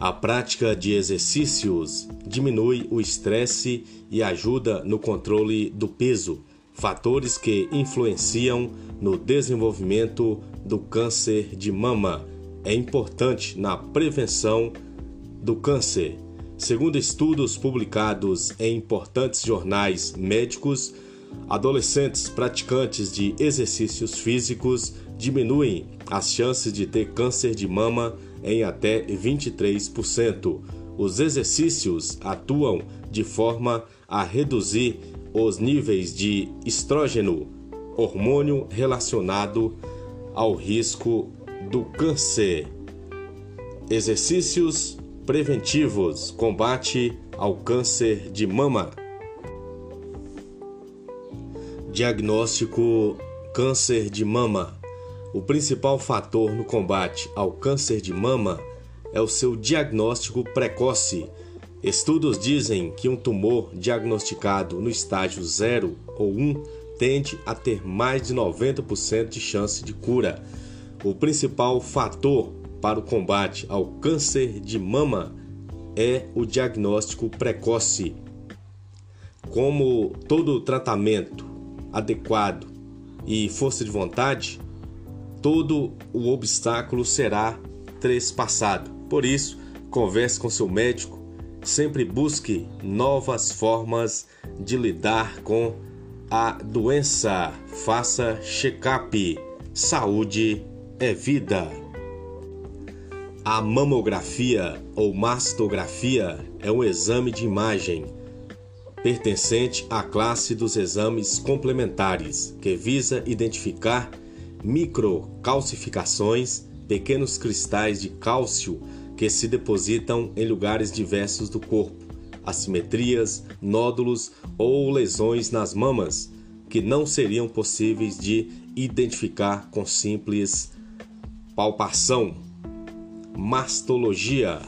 A prática de exercícios diminui o estresse e ajuda no controle do peso, fatores que influenciam no desenvolvimento do câncer de mama. É importante na prevenção do câncer. Segundo estudos publicados em importantes jornais médicos, adolescentes praticantes de exercícios físicos diminuem as chances de ter câncer de mama em até 23%. Os exercícios atuam de forma a reduzir os níveis de estrógeno, hormônio relacionado ao risco do câncer. Exercícios preventivos combate ao câncer de mama. Diagnóstico câncer de mama. O principal fator no combate ao câncer de mama é o seu diagnóstico precoce. Estudos dizem que um tumor diagnosticado no estágio 0 ou 1 tende a ter mais de 90% de chance de cura. O principal fator para o combate ao câncer de mama é o diagnóstico precoce. Como todo tratamento adequado e força de vontade, todo o obstáculo será trespassado. Por isso, converse com seu médico, sempre busque novas formas de lidar com a doença. Faça check-up. Saúde é vida. A mamografia ou mastografia é um exame de imagem pertencente à classe dos exames complementares, que visa identificar microcalcificações, pequenos cristais de cálcio que se depositam em lugares diversos do corpo, assimetrias, nódulos ou lesões nas mamas que não seriam possíveis de identificar com simples palpação. Mastologia